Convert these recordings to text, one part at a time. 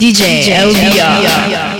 DJ, DJ LBR. LBR.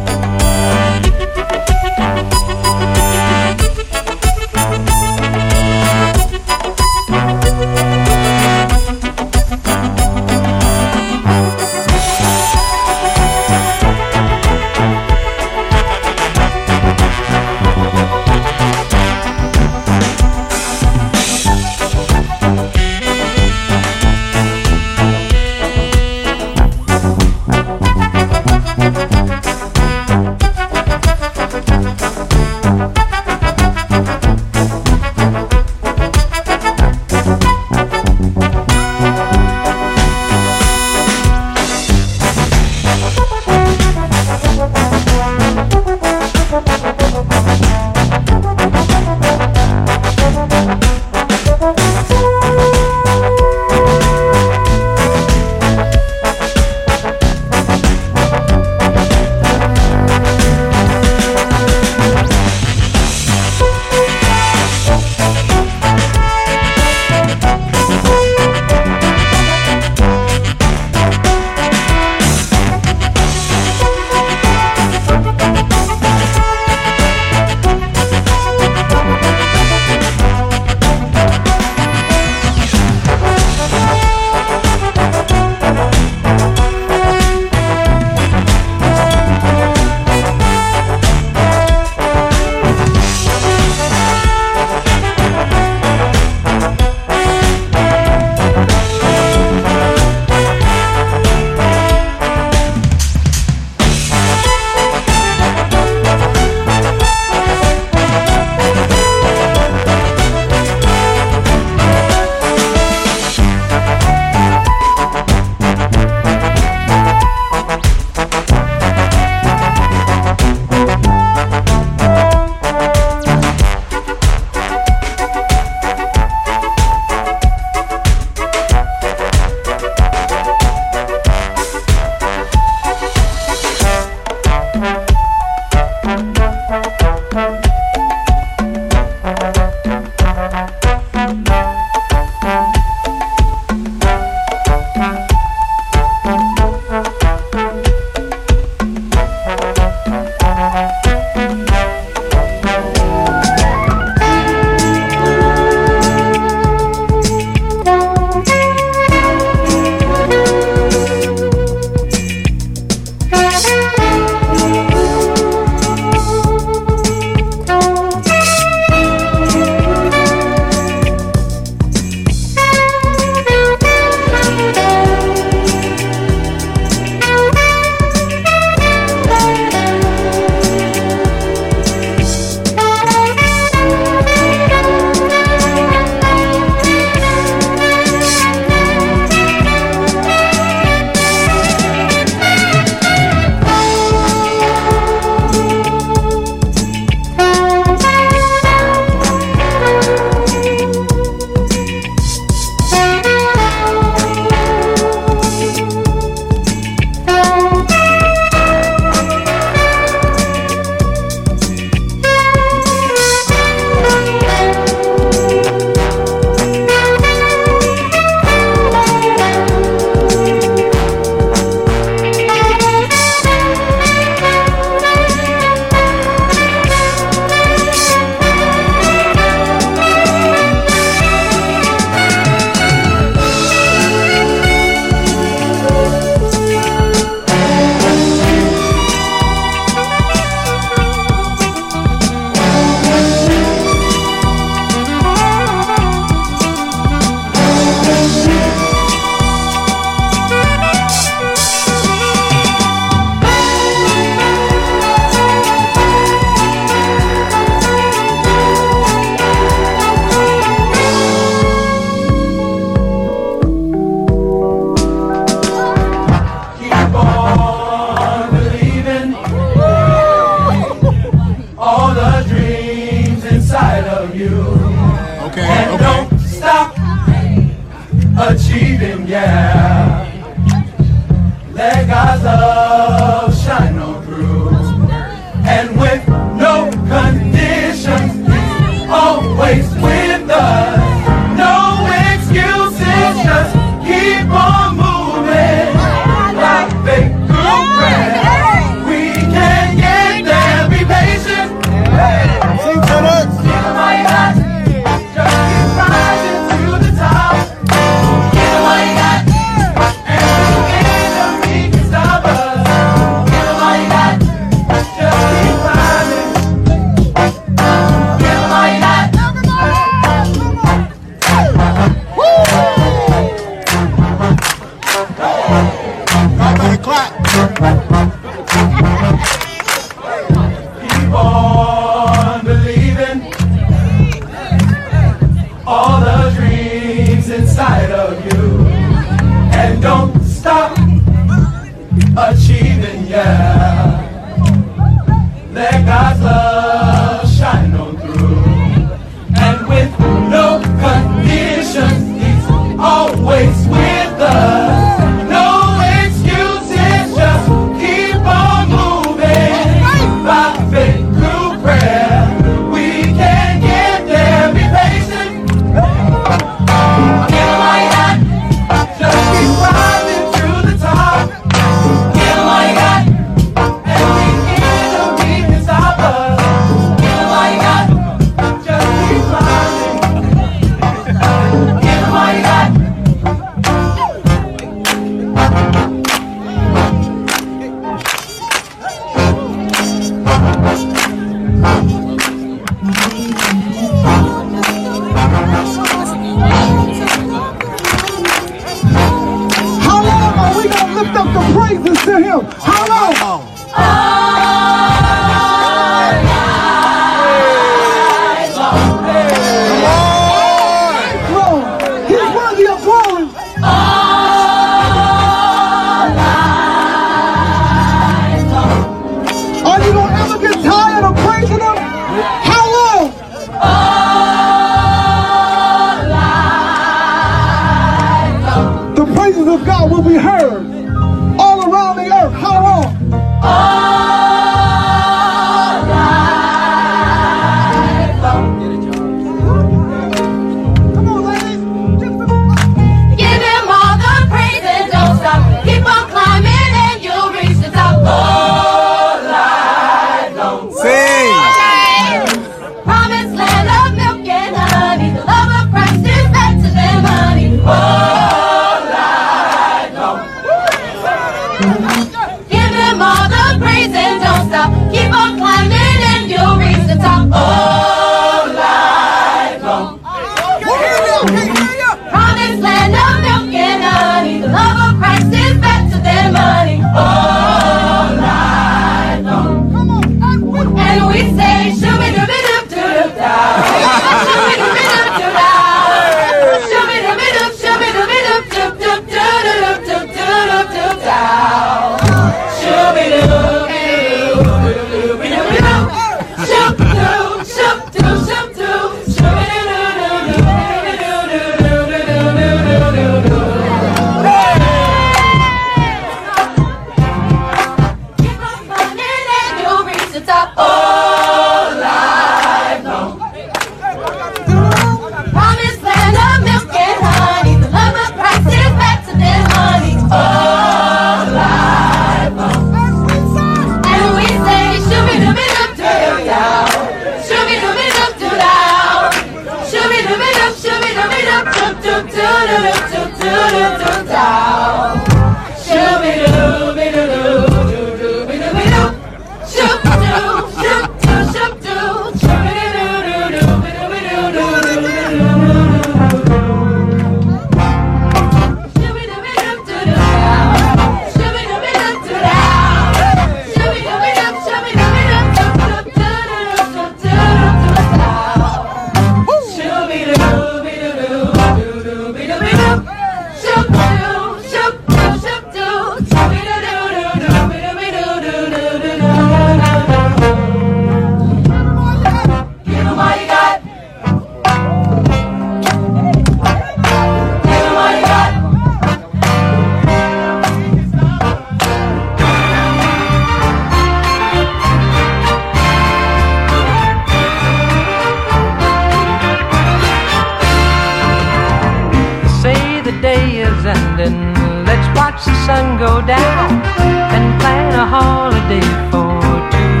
and plan a holiday for two.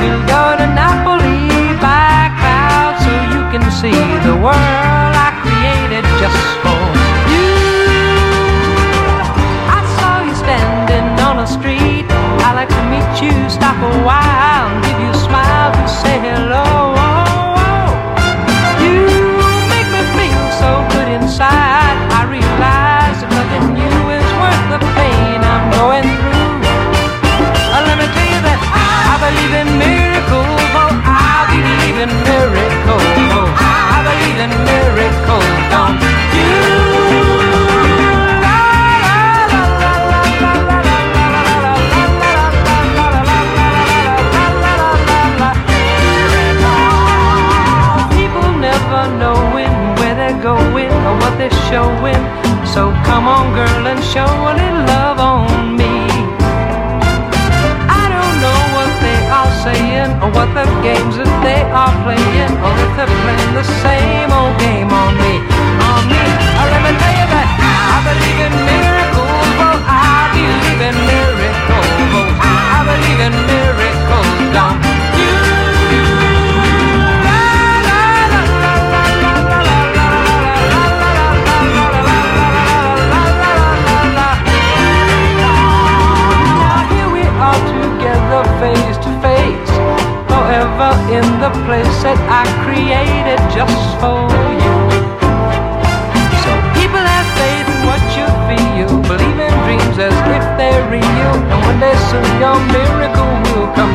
We'll go to Napoli by cloud so you can see the world I created just for you. I saw you standing on a street. I like to meet you. Stop a while. showing. So come on, girl, and show a little love on me. I don't know what they are saying, or what the games that they are playing, or if they're playing the same old game on me. On me, I'll me tell you that I believe in miracles. Well, I believe in miracles. Well, I believe in miracles. the place that I created just for you. So people have faith in what you feel, believe in dreams as if they're real, and one day soon your miracle will come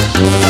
I need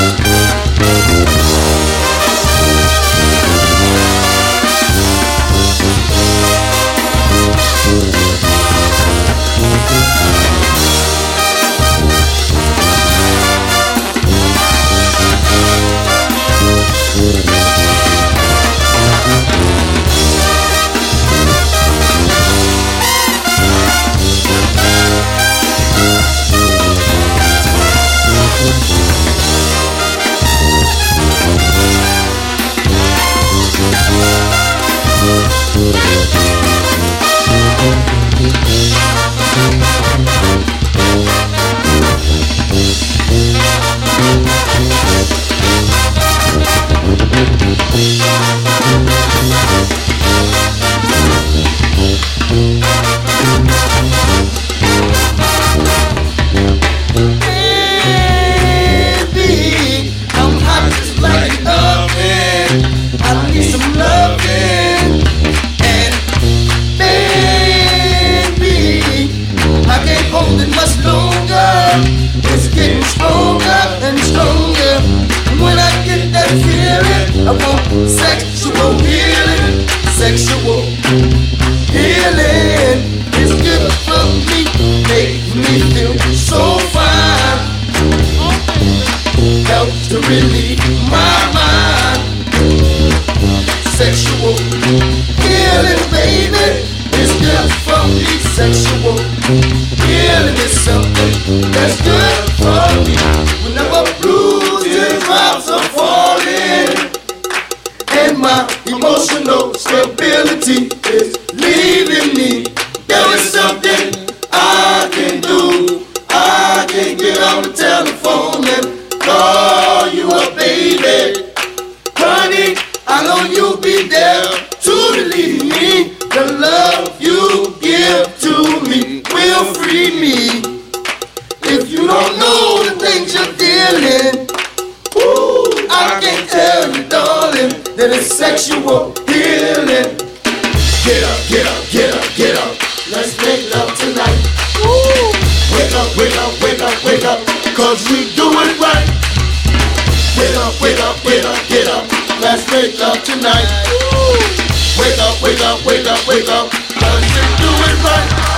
it is sexual healing. Get up, get up, get up, get up. Let's make love tonight. Woo. Wake up, wake up, wake up, wake up, cause we do it right. Wake up, wake up, wake up, get up. Let's make love tonight. Woo. Wake up, wake up, wake up, wake up, cause we do it right.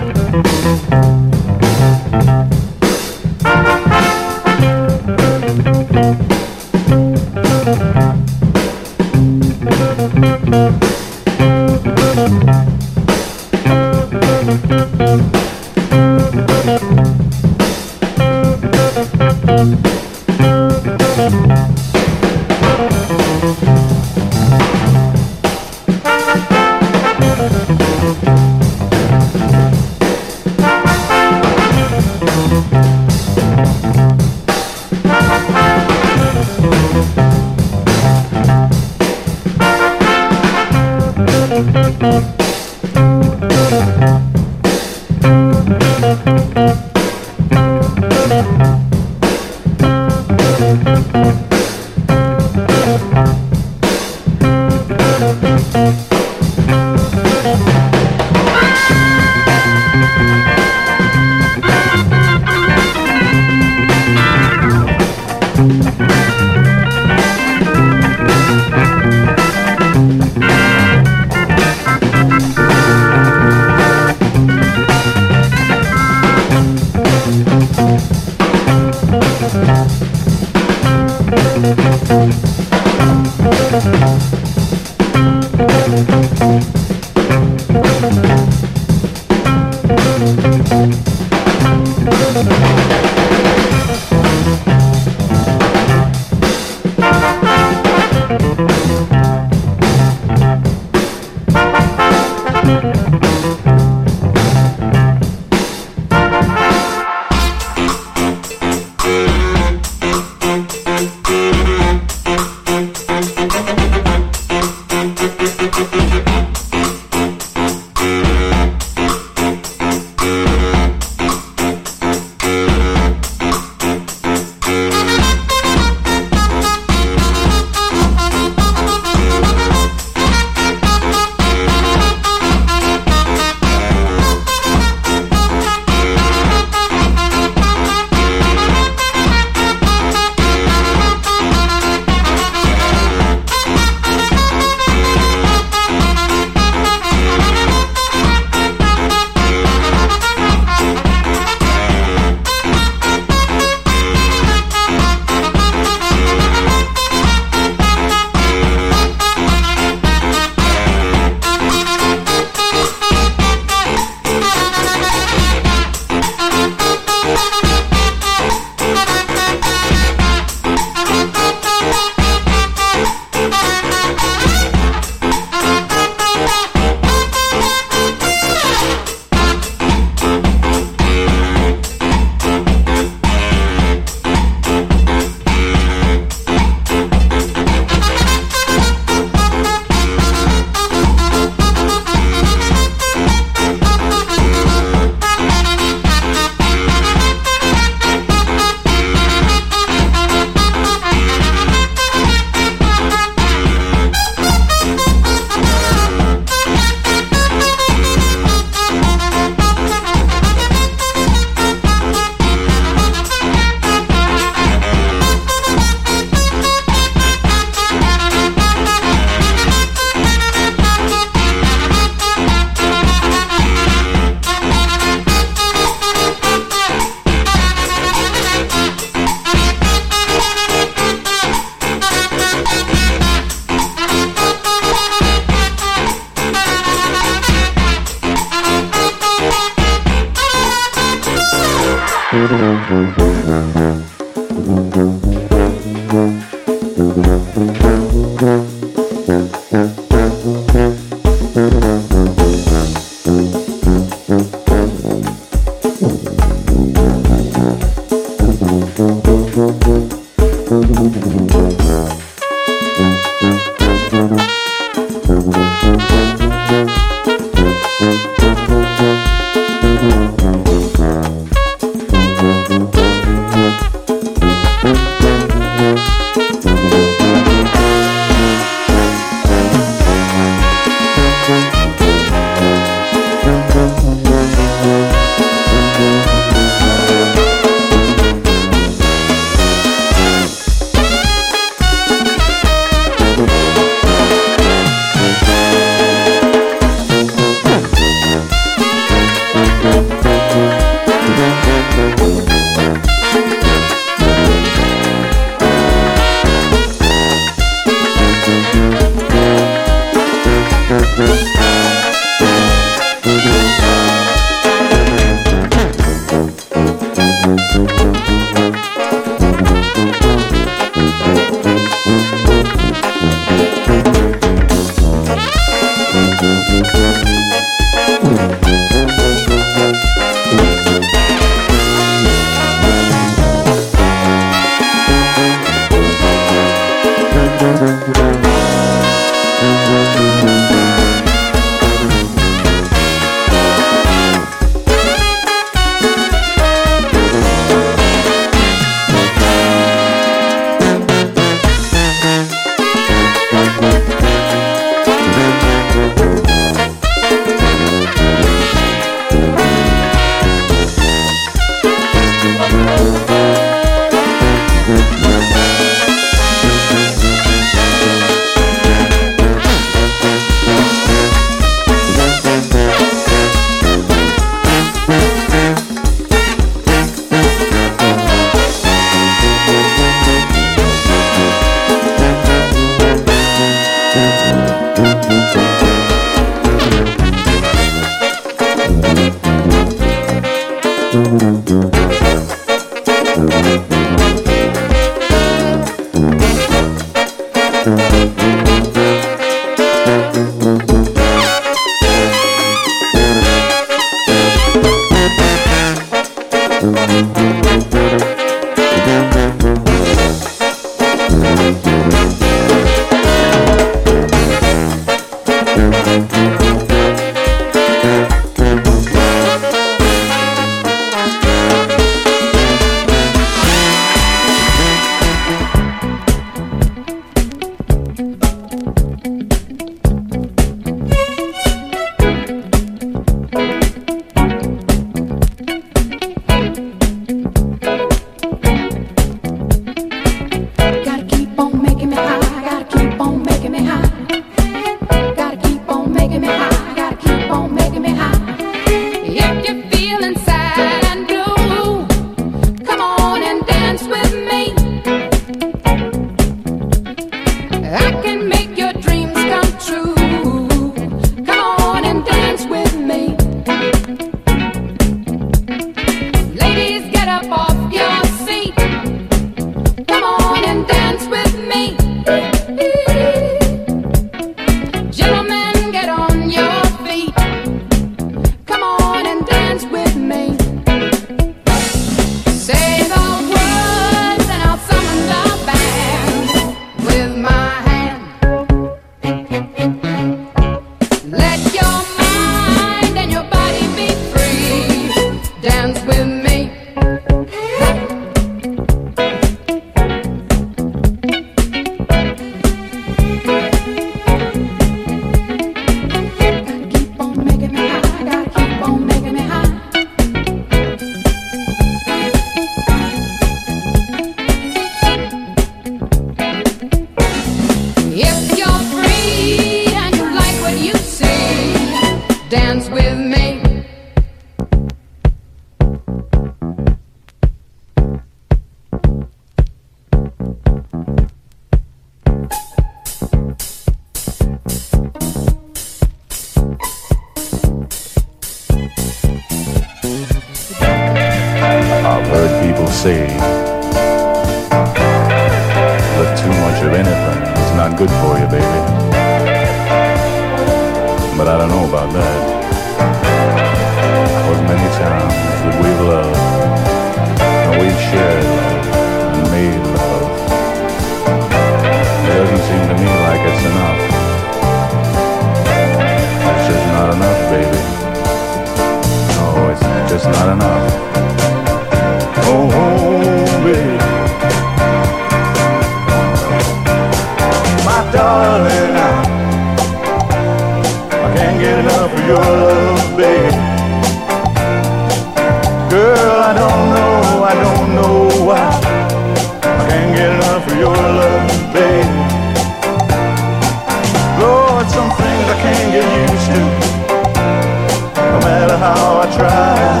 How I try.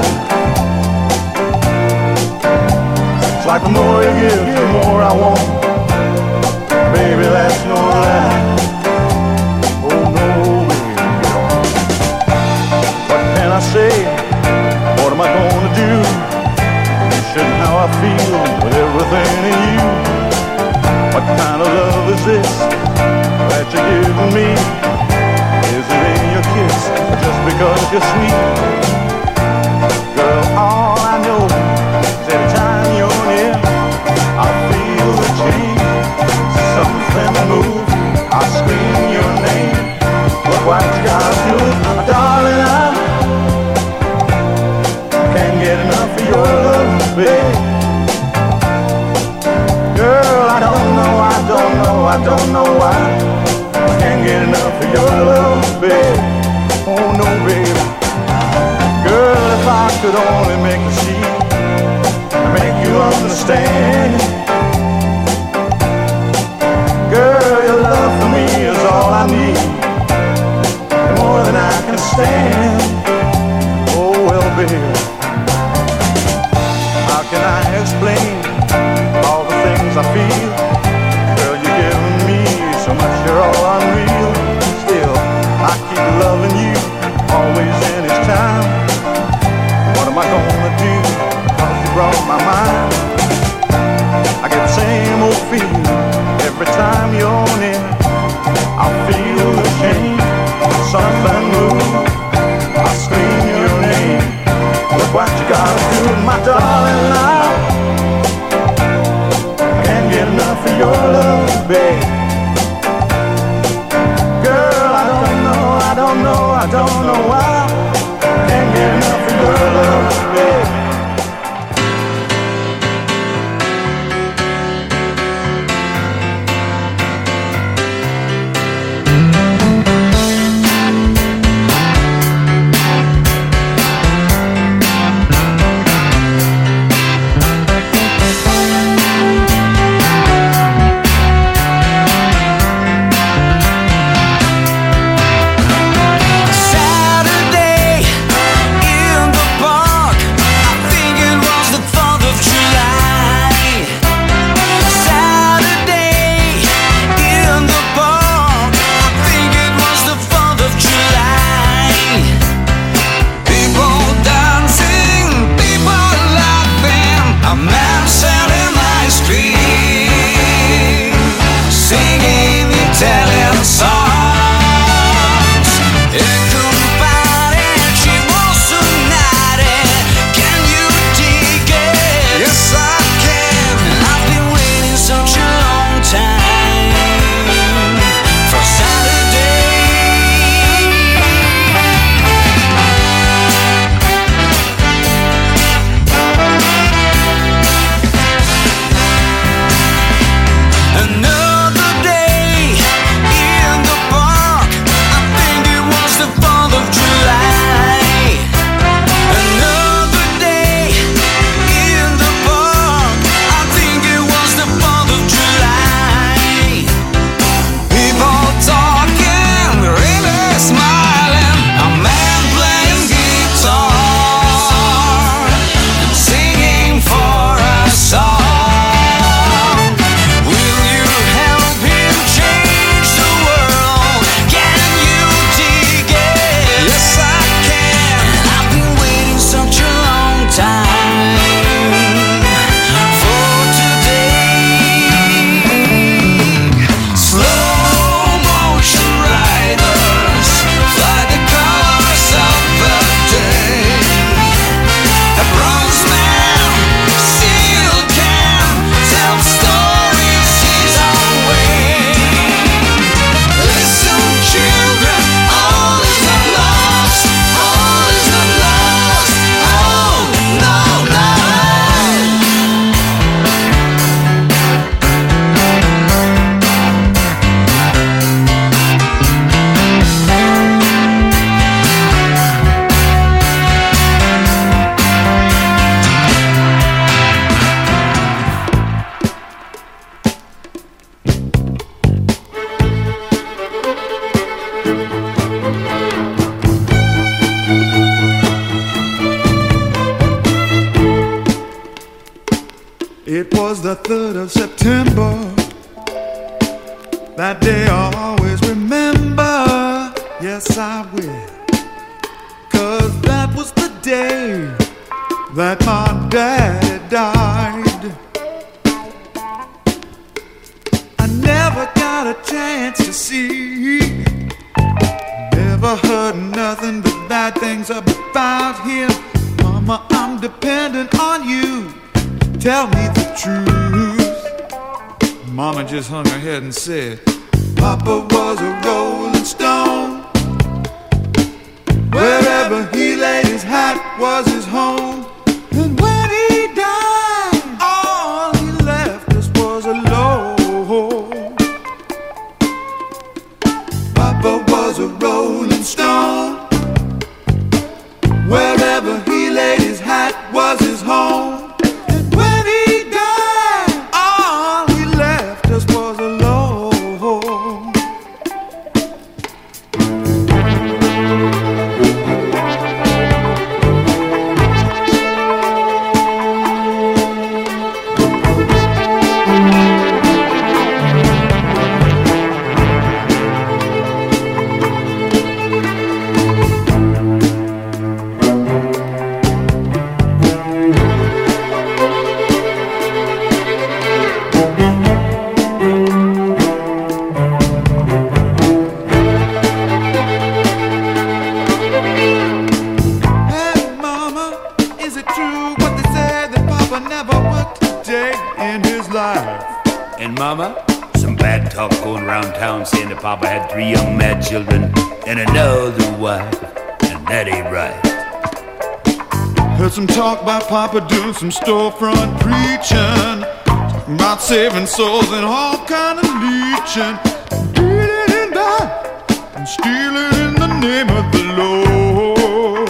It's like the more you give, the more I want. Baby, that's no lie. Oh no, baby. What can I say? What am I gonna do? You how I feel with everything in you. What kind of love is this that you're giving me? Is it in your kiss just because you're sweet? Girl, all I know is every time you're near, I feel the change. Something move, I scream your name. Look what you gotta do, darling. I can't get enough of your love, babe. Girl, I don't know, I don't know, I don't know why. Can't get enough of your love, babe. Oh no, baby. Girl, if I could only make you see, make you understand. Girl, your love for me is all I need, more than I can stand. Oh well, baby, how can I explain all the things I feel? what you gotta do, my darling. Love, I can't get enough of your love, babe. Girl, I don't know, I don't know, I don't know why. Can't get enough of your love, babe. Some bad talk going around town saying that Papa had three young mad children and another wife, and that ain't right. Heard some talk about Papa doing some storefront preaching, about saving souls and all kind of leeching, dealing in that and stealing in the name of the Lord.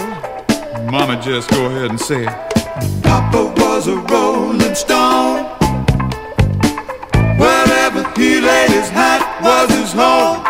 Mama, just go ahead and say it. Papa was a rolling stone laid his hat was his home.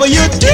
Whatever you do,